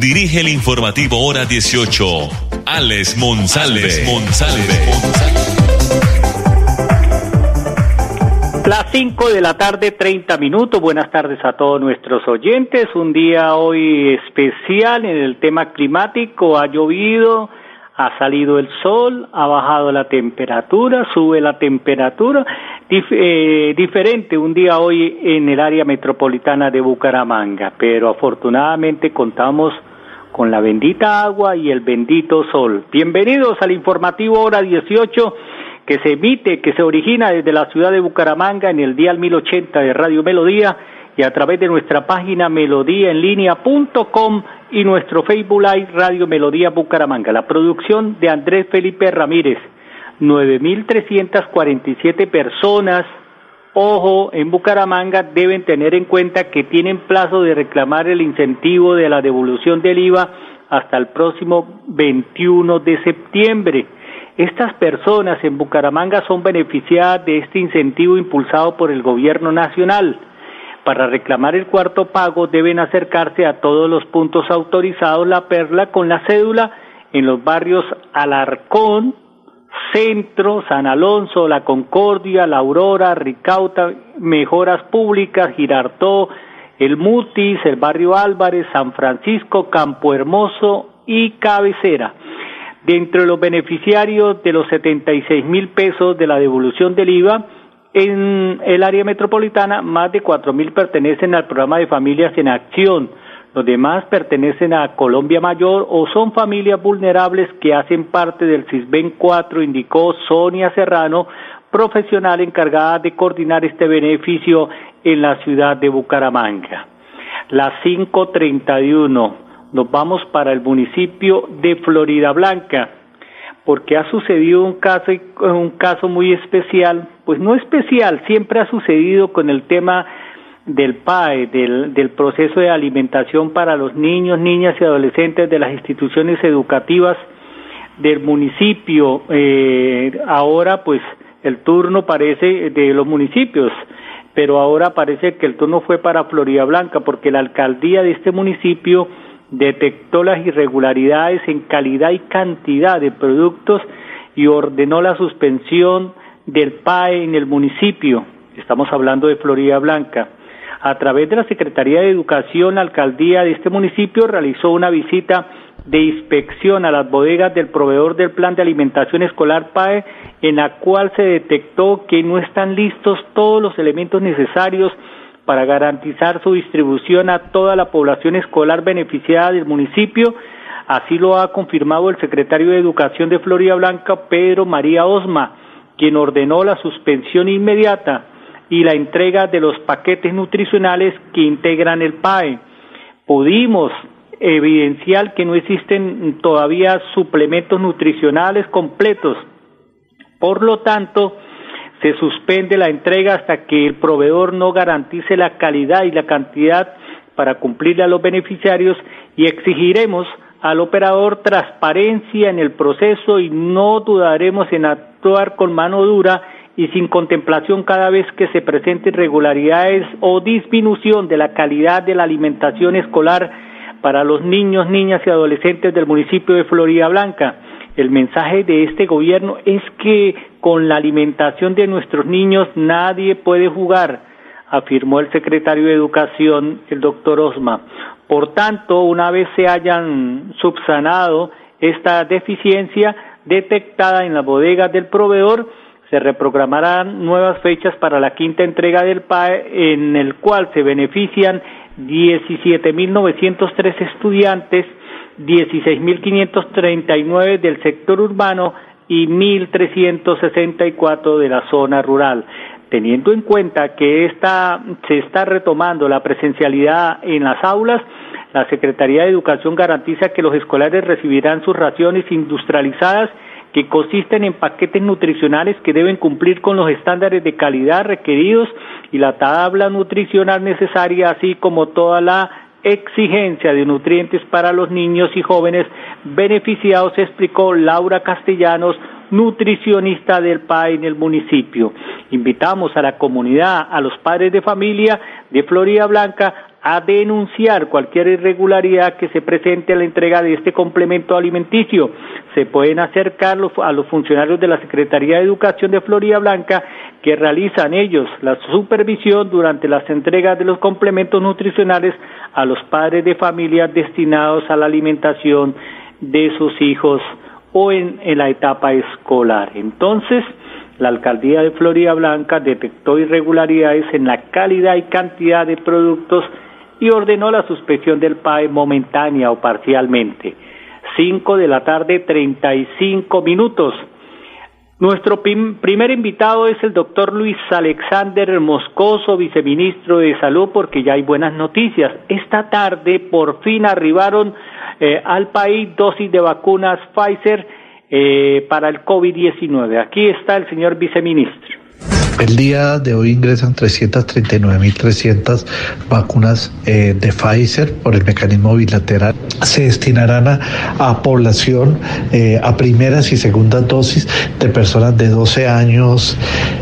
dirige el informativo Hora 18, Alex Monsalve. Las 5 de la tarde, 30 minutos. Buenas tardes a todos nuestros oyentes. Un día hoy especial en el tema climático. Ha llovido, ha salido el sol, ha bajado la temperatura, sube la temperatura. Eh, diferente un día hoy en el área metropolitana de Bucaramanga, pero afortunadamente contamos con la bendita agua y el bendito sol. Bienvenidos al informativo hora 18 que se emite, que se origina desde la ciudad de Bucaramanga en el dial 1080 de Radio Melodía y a través de nuestra página melodíaenlínea.com y nuestro Facebook Live Radio Melodía Bucaramanga. La producción de Andrés Felipe Ramírez. 9.347 personas, ojo, en Bucaramanga deben tener en cuenta que tienen plazo de reclamar el incentivo de la devolución del IVA hasta el próximo 21 de septiembre. Estas personas en Bucaramanga son beneficiadas de este incentivo impulsado por el gobierno nacional. Para reclamar el cuarto pago deben acercarse a todos los puntos autorizados La Perla con la cédula en los barrios Alarcón, Centro, San Alonso, La Concordia, La Aurora, Ricauta, Mejoras Públicas, Girardó, El Mutis, el barrio Álvarez, San Francisco, Campo Hermoso y Cabecera. Dentro de los beneficiarios de los 76 mil pesos de la devolución del IVA, en el área metropolitana, más de 4 mil pertenecen al programa de Familias en Acción. Los demás pertenecen a Colombia Mayor o son familias vulnerables que hacen parte del CISBEN 4, indicó Sonia Serrano, profesional encargada de coordinar este beneficio en la ciudad de Bucaramanga. Las 531 nos vamos para el municipio de Florida Blanca, porque ha sucedido un caso, un caso muy especial, pues no especial, siempre ha sucedido con el tema del PAE, del, del proceso de alimentación para los niños, niñas y adolescentes de las instituciones educativas del municipio. Eh, ahora, pues, el turno parece de los municipios, pero ahora parece que el turno fue para Florida Blanca, porque la alcaldía de este municipio detectó las irregularidades en calidad y cantidad de productos y ordenó la suspensión del PAE en el municipio. Estamos hablando de Florida Blanca. A través de la Secretaría de Educación, alcaldía de este municipio realizó una visita de inspección a las bodegas del proveedor del plan de alimentación escolar PAE, en la cual se detectó que no están listos todos los elementos necesarios para garantizar su distribución a toda la población escolar beneficiada del municipio. Así lo ha confirmado el secretario de Educación de Florida Blanca, Pedro María Osma, quien ordenó la suspensión inmediata y la entrega de los paquetes nutricionales que integran el PAE. Pudimos evidenciar que no existen todavía suplementos nutricionales completos. Por lo tanto, se suspende la entrega hasta que el proveedor no garantice la calidad y la cantidad para cumplirle a los beneficiarios y exigiremos al operador transparencia en el proceso y no dudaremos en actuar con mano dura y sin contemplación cada vez que se presenten irregularidades o disminución de la calidad de la alimentación escolar para los niños, niñas y adolescentes del municipio de Florida Blanca. El mensaje de este gobierno es que con la alimentación de nuestros niños nadie puede jugar, afirmó el secretario de Educación, el doctor Osma. Por tanto, una vez se hayan subsanado esta deficiencia detectada en las bodegas del proveedor, se reprogramarán nuevas fechas para la quinta entrega del PAE, en el cual se benefician 17.903 estudiantes 16.539 del sector urbano y 1.364 de la zona rural. Teniendo en cuenta que esta, se está retomando la presencialidad en las aulas, la Secretaría de Educación garantiza que los escolares recibirán sus raciones industrializadas que consisten en paquetes nutricionales que deben cumplir con los estándares de calidad requeridos y la tabla nutricional necesaria, así como toda la exigencia de nutrientes para los niños y jóvenes beneficiados, explicó Laura Castellanos, nutricionista del PAI en el municipio. Invitamos a la comunidad, a los padres de familia de Florida Blanca a denunciar cualquier irregularidad que se presente a la entrega de este complemento alimenticio. Se pueden acercar a los funcionarios de la Secretaría de Educación de Florida Blanca que realizan ellos la supervisión durante las entregas de los complementos nutricionales a los padres de familia destinados a la alimentación de sus hijos o en, en la etapa escolar. Entonces, la alcaldía de Florida Blanca detectó irregularidades en la calidad y cantidad de productos y ordenó la suspensión del PAE momentánea o parcialmente. Cinco de la tarde, treinta y cinco minutos. Nuestro primer invitado es el doctor Luis Alexander Moscoso, viceministro de Salud, porque ya hay buenas noticias. Esta tarde por fin arribaron eh, al país dosis de vacunas Pfizer eh, para el COVID-19. Aquí está el señor viceministro. El día de hoy ingresan 339.300 vacunas eh, de Pfizer por el mecanismo bilateral. Se destinarán a, población, eh, a primeras y segundas dosis de personas de 12 años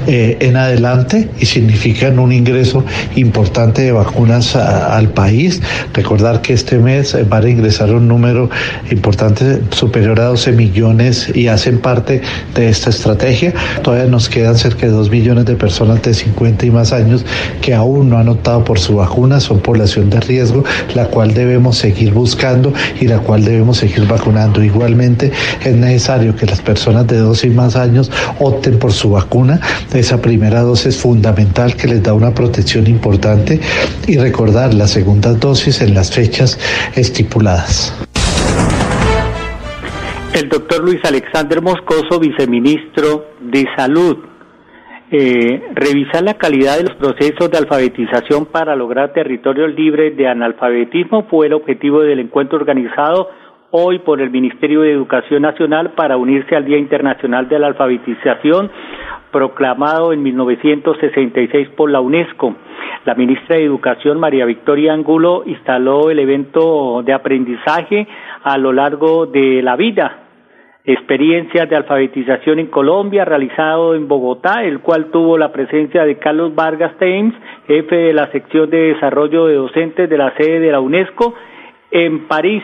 eh, en adelante y significan un ingreso importante de vacunas al país. Recordar que este mes va a ingresar un número importante superior a 12 millones y hacen parte de esta estrategia. Todavía nos quedan cerca de 2 millones de personas de 50 y más años que aún no han optado por su vacuna, son población de riesgo, la cual debemos seguir buscando y la cual debemos seguir vacunando. Igualmente es necesario que las personas de 12 y más años opten por su vacuna. Esa primera dosis es fundamental que les da una protección importante y recordar la segunda dosis en las fechas estipuladas. El doctor Luis Alexander Moscoso, viceministro de Salud eh, revisar la calidad de los procesos de alfabetización para lograr territorios libres de analfabetismo fue el objetivo del encuentro organizado hoy por el Ministerio de Educación Nacional para unirse al Día Internacional de la Alfabetización proclamado en 1966 por la UNESCO. La ministra de Educación, María Victoria Angulo, instaló el evento de aprendizaje a lo largo de la vida experiencias de alfabetización en Colombia, realizado en Bogotá, el cual tuvo la presencia de Carlos Vargas Thames, jefe de la sección de desarrollo de docentes de la sede de la UNESCO, en París,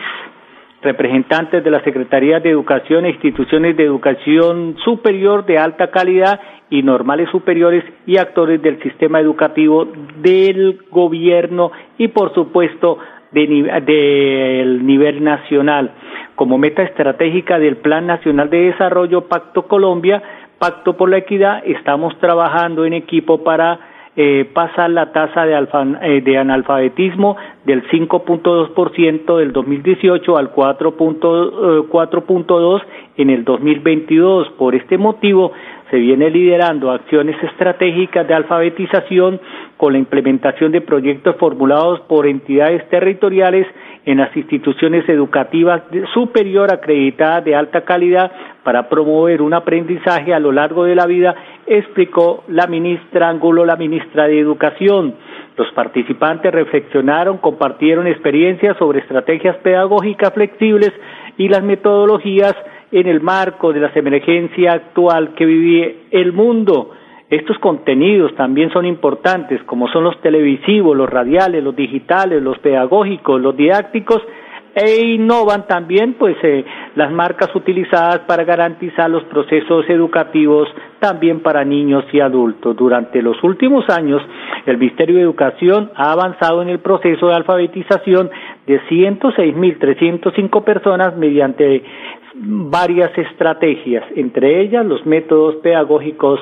representantes de la Secretaría de Educación e instituciones de educación superior de alta calidad y normales superiores y actores del sistema educativo del gobierno y por supuesto del nivel nacional como meta estratégica del Plan Nacional de Desarrollo Pacto Colombia, Pacto por la Equidad, estamos trabajando en equipo para eh, pasar la tasa de, eh, de analfabetismo del 5.2% del 2018 al 4.2 eh, en el 2022. Por este motivo, se viene liderando acciones estratégicas de alfabetización con la implementación de proyectos formulados por entidades territoriales en las instituciones educativas superior acreditadas de alta calidad para promover un aprendizaje a lo largo de la vida, explicó la ministra Angulo, la ministra de Educación. Los participantes reflexionaron, compartieron experiencias sobre estrategias pedagógicas flexibles y las metodologías en el marco de la emergencia actual que vive el mundo. Estos contenidos también son importantes, como son los televisivos, los radiales, los digitales, los pedagógicos, los didácticos, e innovan también pues eh, las marcas utilizadas para garantizar los procesos educativos también para niños y adultos. Durante los últimos años, el Ministerio de Educación ha avanzado en el proceso de alfabetización de 106.305 personas mediante varias estrategias, entre ellas los métodos pedagógicos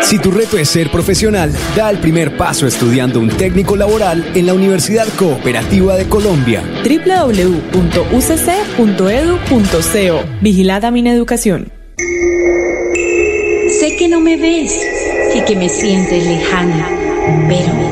Si tu reto es ser profesional, da el primer paso estudiando un técnico laboral en la Universidad Cooperativa de Colombia. www.ucc.edu.co Vigilada mi educación. Sé que no me ves y que me sientes lejana, pero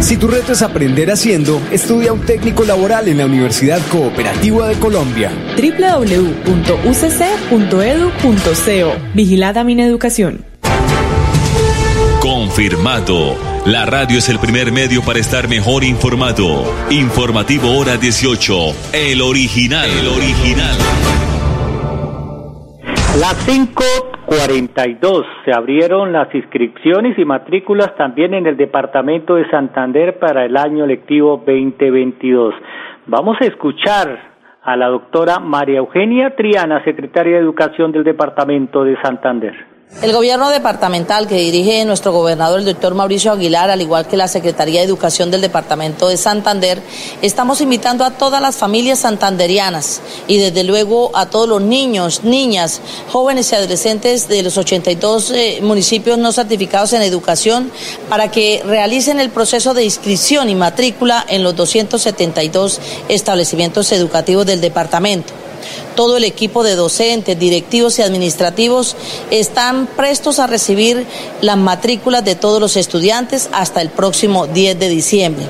Si tu reto es aprender haciendo, estudia un técnico laboral en la Universidad Cooperativa de Colombia. www.ucc.edu.co Vigilada mi educación. Confirmado. La radio es el primer medio para estar mejor informado. Informativo Hora 18. El original. El original. Las 5.42 se abrieron las inscripciones y matrículas también en el departamento de Santander para el año lectivo 2022. Vamos a escuchar a la doctora María Eugenia Triana, secretaria de Educación del departamento de Santander. El gobierno departamental que dirige nuestro gobernador, el doctor Mauricio Aguilar, al igual que la Secretaría de Educación del Departamento de Santander, estamos invitando a todas las familias santanderianas y desde luego a todos los niños, niñas, jóvenes y adolescentes de los 82 eh, municipios no certificados en educación para que realicen el proceso de inscripción y matrícula en los 272 establecimientos educativos del departamento todo el equipo de docentes, directivos y administrativos están prestos a recibir las matrículas de todos los estudiantes hasta el próximo 10 de diciembre.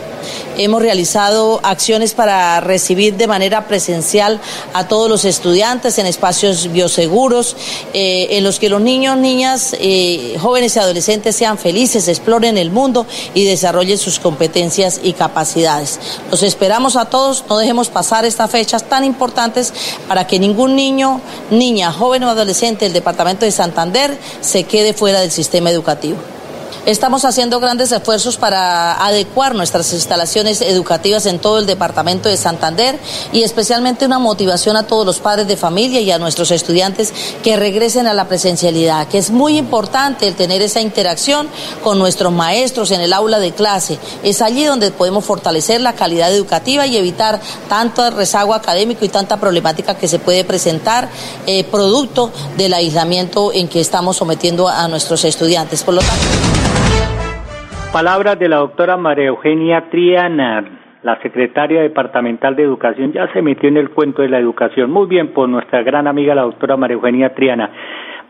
Hemos realizado acciones para recibir de manera presencial a todos los estudiantes en espacios bioseguros, eh, en los que los niños, niñas, eh, jóvenes y adolescentes sean felices, exploren el mundo y desarrollen sus competencias y capacidades. Los esperamos a todos, no dejemos pasar estas fechas tan importantes para que ningún niño, niña, joven o adolescente del departamento de Santander se quede fuera del sistema educativo. Estamos haciendo grandes esfuerzos para adecuar nuestras instalaciones educativas en todo el departamento de Santander y especialmente una motivación a todos los padres de familia y a nuestros estudiantes que regresen a la presencialidad, que es muy importante el tener esa interacción con nuestros maestros en el aula de clase. Es allí donde podemos fortalecer la calidad educativa y evitar tanto rezago académico y tanta problemática que se puede presentar eh, producto del aislamiento en que estamos sometiendo a nuestros estudiantes. Por lo tanto, Palabras de la doctora María Eugenia Triana, la secretaria departamental de educación, ya se metió en el cuento de la educación. Muy bien, por nuestra gran amiga la doctora María Eugenia Triana.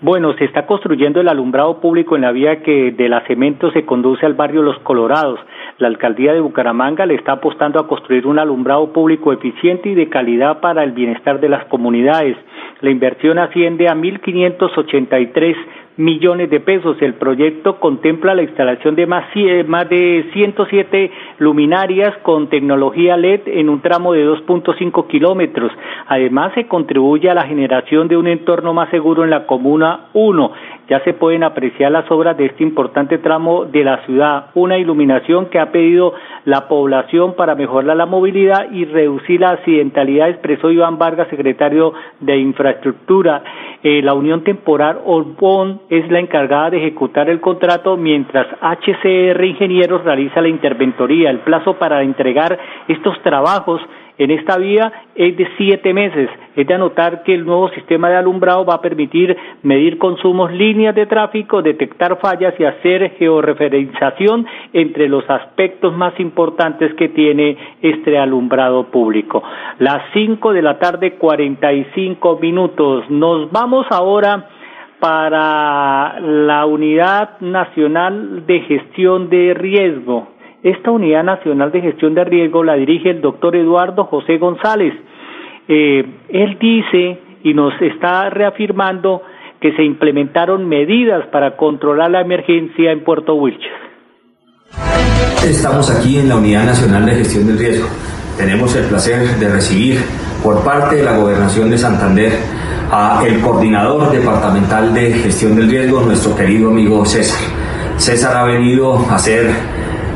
Bueno, se está construyendo el alumbrado público en la vía que de la Cemento se conduce al barrio Los Colorados. La alcaldía de Bucaramanga le está apostando a construir un alumbrado público eficiente y de calidad para el bienestar de las comunidades. La inversión asciende a 1.583 millones de pesos. El proyecto contempla la instalación de más, más de 107 luminarias con tecnología LED en un tramo de 2.5 kilómetros. Además, se contribuye a la generación de un entorno más seguro en la Comuna 1. Ya se pueden apreciar las obras de este importante tramo de la ciudad, una iluminación que ha pedido la población para mejorar la movilidad y reducir la accidentalidad, expresó Iván Vargas, secretario de Infraestructura. Eh, la Unión Temporal Orbón es la encargada de ejecutar el contrato mientras HCR Ingenieros realiza la interventoría. El plazo para entregar estos trabajos en esta vía es de siete meses. Es de anotar que el nuevo sistema de alumbrado va a permitir medir consumos, líneas de tráfico, detectar fallas y hacer georreferenciación entre los aspectos más importantes que tiene este alumbrado público. Las cinco de la tarde, cuarenta y cinco minutos. Nos vamos ahora para la Unidad Nacional de Gestión de Riesgo. Esta Unidad Nacional de Gestión de Riesgo la dirige el doctor Eduardo José González. Eh, él dice y nos está reafirmando que se implementaron medidas para controlar la emergencia en Puerto Wilches. Estamos aquí en la Unidad Nacional de Gestión del Riesgo. Tenemos el placer de recibir por parte de la Gobernación de Santander a el coordinador departamental de gestión del riesgo, nuestro querido amigo César. César ha venido a hacer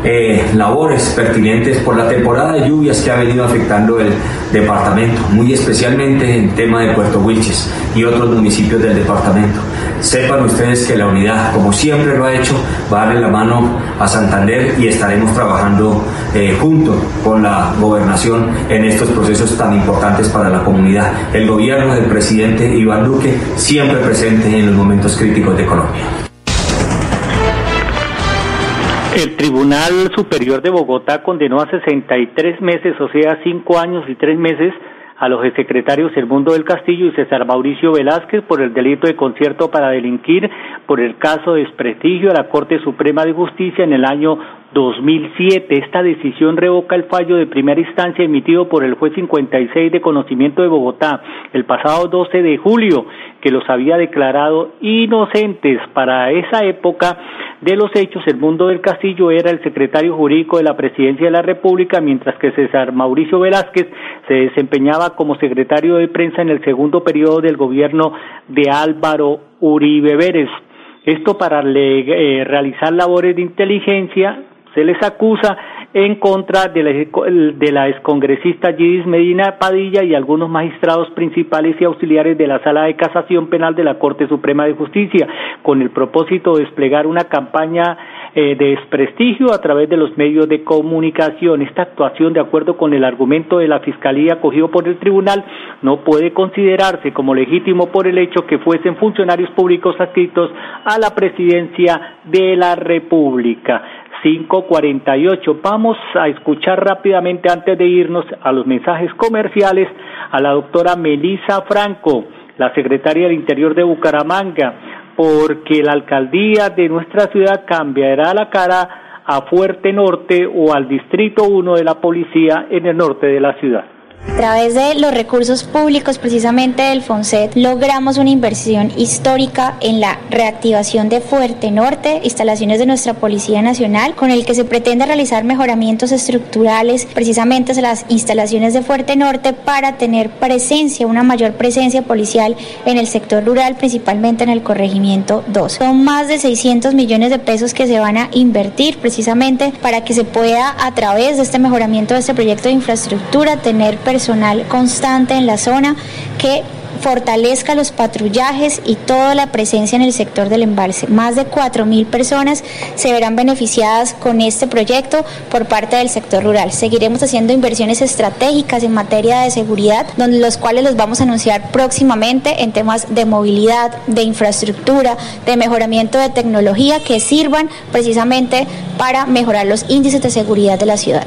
eh, labores pertinentes por la temporada de lluvias que ha venido afectando el departamento, muy especialmente en tema de Puerto Wilches y otros municipios del departamento. Sepan ustedes que la unidad, como siempre lo ha hecho, va a darle la mano a Santander y estaremos trabajando eh, junto con la gobernación en estos procesos tan importantes para la comunidad. El gobierno del presidente Iván Duque siempre presente en los momentos críticos de Colombia. El Tribunal Superior de Bogotá condenó a 63 meses, o sea, 5 años y 3 meses, a los secretarios Mundo del Castillo y César Mauricio Velázquez por el delito de concierto para delinquir por el caso de desprestigio a la Corte Suprema de Justicia en el año 2007. Esta decisión revoca el fallo de primera instancia emitido por el juez 56 de conocimiento de Bogotá el pasado 12 de julio, que los había declarado inocentes. Para esa época de los hechos, el mundo del Castillo era el secretario jurídico de la Presidencia de la República, mientras que César Mauricio Velázquez se desempeñaba como secretario de prensa en el segundo periodo del gobierno de Álvaro Uribe Vélez. Esto para eh, realizar labores de inteligencia se les acusa en contra de la, de la excongresista Gidis Medina Padilla y algunos magistrados principales y auxiliares de la Sala de Casación Penal de la Corte Suprema de Justicia, con el propósito de desplegar una campaña eh, de desprestigio a través de los medios de comunicación. Esta actuación, de acuerdo con el argumento de la Fiscalía cogido por el Tribunal, no puede considerarse como legítimo por el hecho que fuesen funcionarios públicos adscritos a la presidencia de la República. 548. Vamos a escuchar rápidamente antes de irnos a los mensajes comerciales a la doctora Melisa Franco, la secretaria del Interior de Bucaramanga, porque la alcaldía de nuestra ciudad cambiará la cara a Fuerte Norte o al Distrito 1 de la Policía en el norte de la ciudad. A través de los recursos públicos precisamente del FONSET logramos una inversión histórica en la reactivación de Fuerte Norte, instalaciones de nuestra Policía Nacional, con el que se pretende realizar mejoramientos estructurales precisamente en las instalaciones de Fuerte Norte para tener presencia, una mayor presencia policial en el sector rural, principalmente en el corregimiento 2. Son más de 600 millones de pesos que se van a invertir precisamente para que se pueda a través de este mejoramiento de este proyecto de infraestructura tener personal constante en la zona que fortalezca los patrullajes y toda la presencia en el sector del embalse. Más de 4.000 personas se verán beneficiadas con este proyecto por parte del sector rural. Seguiremos haciendo inversiones estratégicas en materia de seguridad, donde los cuales los vamos a anunciar próximamente en temas de movilidad, de infraestructura, de mejoramiento de tecnología que sirvan precisamente para mejorar los índices de seguridad de la ciudad.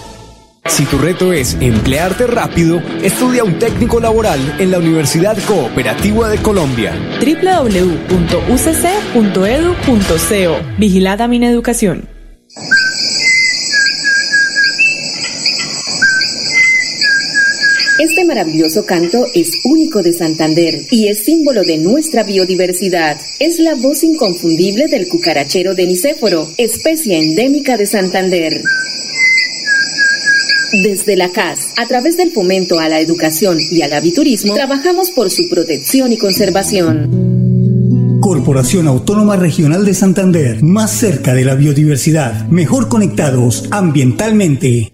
Si tu reto es emplearte rápido, estudia un técnico laboral en la Universidad Cooperativa de Colombia. www.ucc.edu.co Vigilada Mineducación. Este maravilloso canto es único de Santander y es símbolo de nuestra biodiversidad. Es la voz inconfundible del cucarachero de Nicéforo, especie endémica de Santander. Desde la CAS, a través del fomento a la educación y al aviturismo, trabajamos por su protección y conservación. Corporación Autónoma Regional de Santander, más cerca de la biodiversidad, mejor conectados ambientalmente.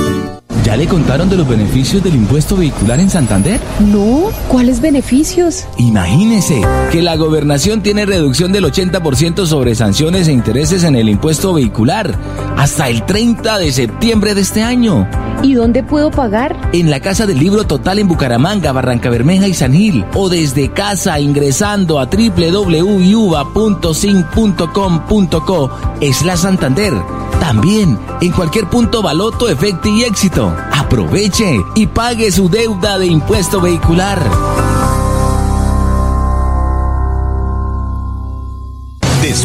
¿Ya le contaron de los beneficios del impuesto vehicular en Santander? No, ¿cuáles beneficios? Imagínese que la gobernación tiene reducción del 80% sobre sanciones e intereses en el impuesto vehicular hasta el 30 de septiembre de este año. ¿Y dónde puedo pagar? En la Casa del Libro Total en Bucaramanga, Barranca Bermeja y San Gil o desde casa ingresando a www.yuba.sin.com.co es la Santander. También en cualquier punto Baloto, Efecto y Éxito. Aproveche y pague su deuda de impuesto vehicular.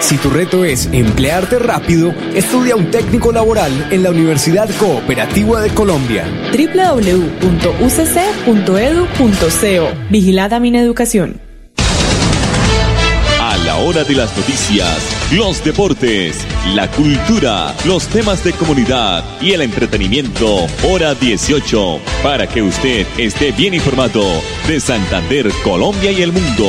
Si tu reto es emplearte rápido, estudia un técnico laboral en la Universidad Cooperativa de Colombia. www.ucc.edu.co Vigilada Mineducación. A la hora de las noticias, los deportes, la cultura, los temas de comunidad y el entretenimiento, hora 18, para que usted esté bien informado de Santander, Colombia y el mundo.